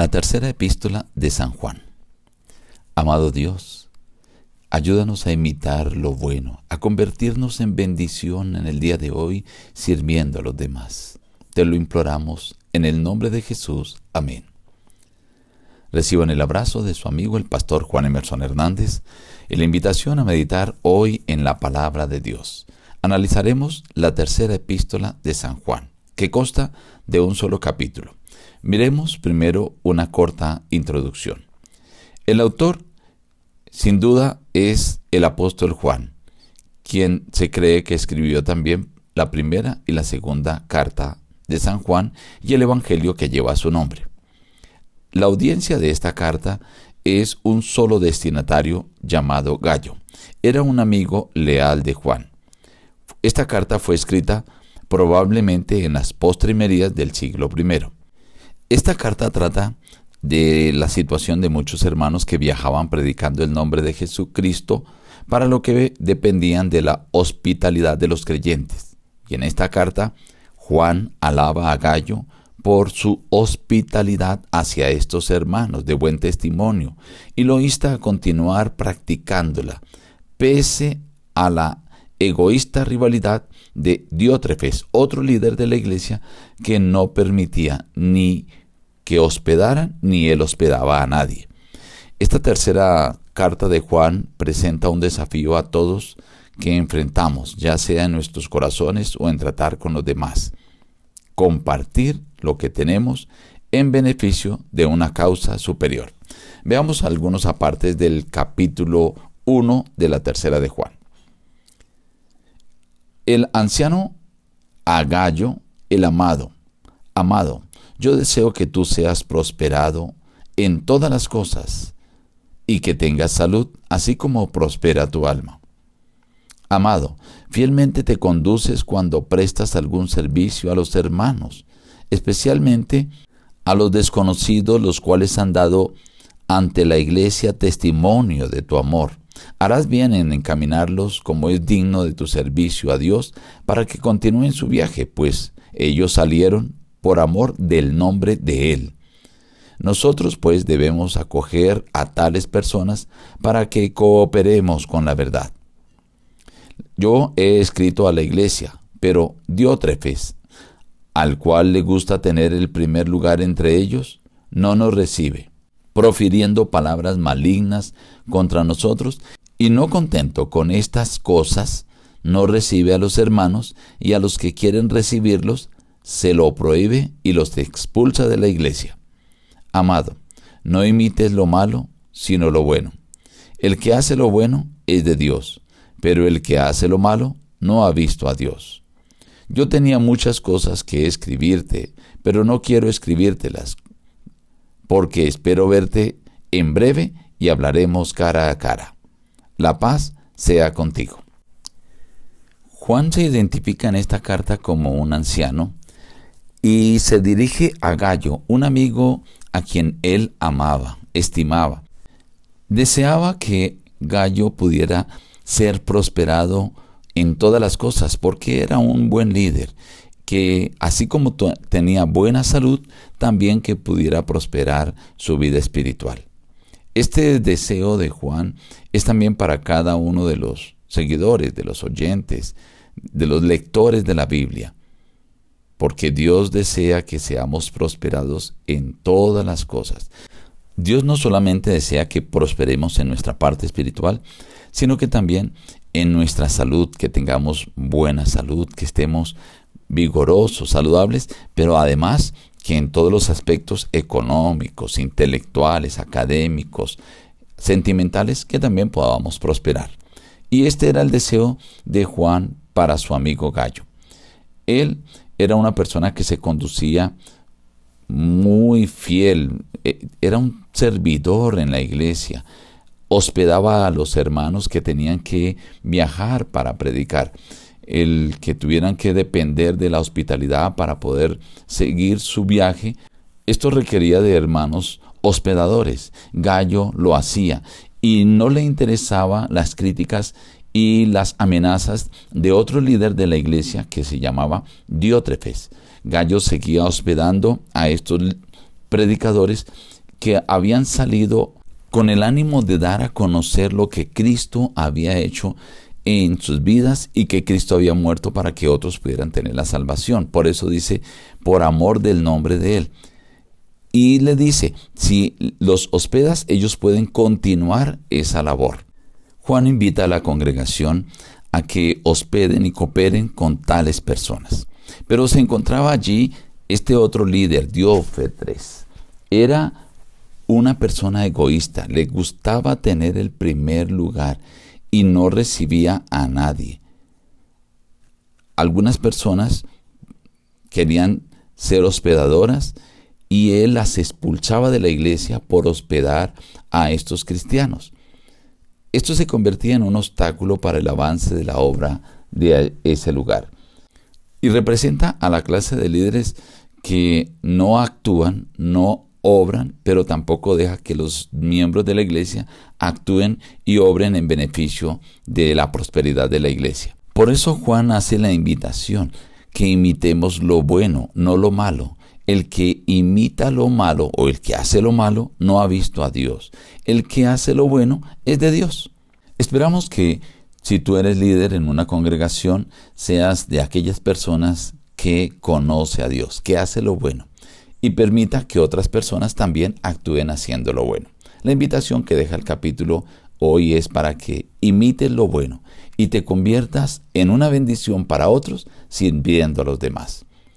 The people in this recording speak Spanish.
La tercera epístola de San Juan. Amado Dios, ayúdanos a imitar lo bueno, a convertirnos en bendición en el día de hoy, sirviendo a los demás. Te lo imploramos en el nombre de Jesús. Amén. Reciban el abrazo de su amigo el pastor Juan Emerson Hernández y la invitación a meditar hoy en la palabra de Dios. Analizaremos la tercera epístola de San Juan, que consta de un solo capítulo. Miremos primero una corta introducción. El autor, sin duda, es el apóstol Juan, quien se cree que escribió también la primera y la segunda carta de San Juan y el Evangelio que lleva su nombre. La audiencia de esta carta es un solo destinatario llamado Gallo. Era un amigo leal de Juan. Esta carta fue escrita probablemente en las postrimerías del siglo I. Esta carta trata de la situación de muchos hermanos que viajaban predicando el nombre de Jesucristo para lo que dependían de la hospitalidad de los creyentes. Y en esta carta, Juan alaba a Gallo por su hospitalidad hacia estos hermanos de buen testimonio y lo insta a continuar practicándola, pese a la egoísta rivalidad de Diótrefes, otro líder de la iglesia que no permitía ni que hospedaran, ni él hospedaba a nadie. Esta tercera carta de Juan presenta un desafío a todos que enfrentamos, ya sea en nuestros corazones o en tratar con los demás. Compartir lo que tenemos en beneficio de una causa superior. Veamos algunos apartes del capítulo 1 de la tercera de Juan. El anciano Agallo, el amado, amado, yo deseo que tú seas prosperado en todas las cosas y que tengas salud, así como prospera tu alma. Amado, fielmente te conduces cuando prestas algún servicio a los hermanos, especialmente a los desconocidos, los cuales han dado ante la iglesia testimonio de tu amor. Harás bien en encaminarlos como es digno de tu servicio a Dios para que continúen su viaje, pues ellos salieron por amor del nombre de Él. Nosotros pues debemos acoger a tales personas para que cooperemos con la verdad. Yo he escrito a la iglesia, pero Diótrefes, al cual le gusta tener el primer lugar entre ellos, no nos recibe, profiriendo palabras malignas contra nosotros, y no contento con estas cosas, no recibe a los hermanos y a los que quieren recibirlos, se lo prohíbe y los expulsa de la iglesia. Amado, no imites lo malo, sino lo bueno. El que hace lo bueno es de Dios, pero el que hace lo malo no ha visto a Dios. Yo tenía muchas cosas que escribirte, pero no quiero escribírtelas, porque espero verte en breve y hablaremos cara a cara. La paz sea contigo. Juan se identifica en esta carta como un anciano y se dirige a Gallo, un amigo a quien él amaba, estimaba. Deseaba que Gallo pudiera ser prosperado en todas las cosas porque era un buen líder, que así como tenía buena salud, también que pudiera prosperar su vida espiritual. Este deseo de Juan es también para cada uno de los seguidores, de los oyentes, de los lectores de la Biblia porque Dios desea que seamos prosperados en todas las cosas. Dios no solamente desea que prosperemos en nuestra parte espiritual, sino que también en nuestra salud, que tengamos buena salud, que estemos vigorosos, saludables, pero además que en todos los aspectos económicos, intelectuales, académicos, sentimentales, que también podamos prosperar. Y este era el deseo de Juan para su amigo Gallo. Él era una persona que se conducía muy fiel, eh, era un servidor en la iglesia, hospedaba a los hermanos que tenían que viajar para predicar, el que tuvieran que depender de la hospitalidad para poder seguir su viaje. Esto requería de hermanos hospedadores. Gallo lo hacía y no le interesaba las críticas y las amenazas de otro líder de la iglesia que se llamaba Diótrefes. Gallo seguía hospedando a estos predicadores que habían salido con el ánimo de dar a conocer lo que Cristo había hecho en sus vidas y que Cristo había muerto para que otros pudieran tener la salvación. Por eso dice, por amor del nombre de Él. Y le dice, si los hospedas, ellos pueden continuar esa labor. Juan invita a la congregación a que hospeden y cooperen con tales personas. Pero se encontraba allí este otro líder, Diófetres. Era una persona egoísta, le gustaba tener el primer lugar y no recibía a nadie. Algunas personas querían ser hospedadoras y él las expulsaba de la iglesia por hospedar a estos cristianos. Esto se convertía en un obstáculo para el avance de la obra de ese lugar. Y representa a la clase de líderes que no actúan, no obran, pero tampoco deja que los miembros de la iglesia actúen y obren en beneficio de la prosperidad de la iglesia. Por eso Juan hace la invitación que imitemos lo bueno, no lo malo. El que imita lo malo o el que hace lo malo no ha visto a Dios. El que hace lo bueno es de Dios. Esperamos que si tú eres líder en una congregación, seas de aquellas personas que conoce a Dios, que hace lo bueno y permita que otras personas también actúen haciendo lo bueno. La invitación que deja el capítulo hoy es para que imites lo bueno y te conviertas en una bendición para otros sirviendo a los demás.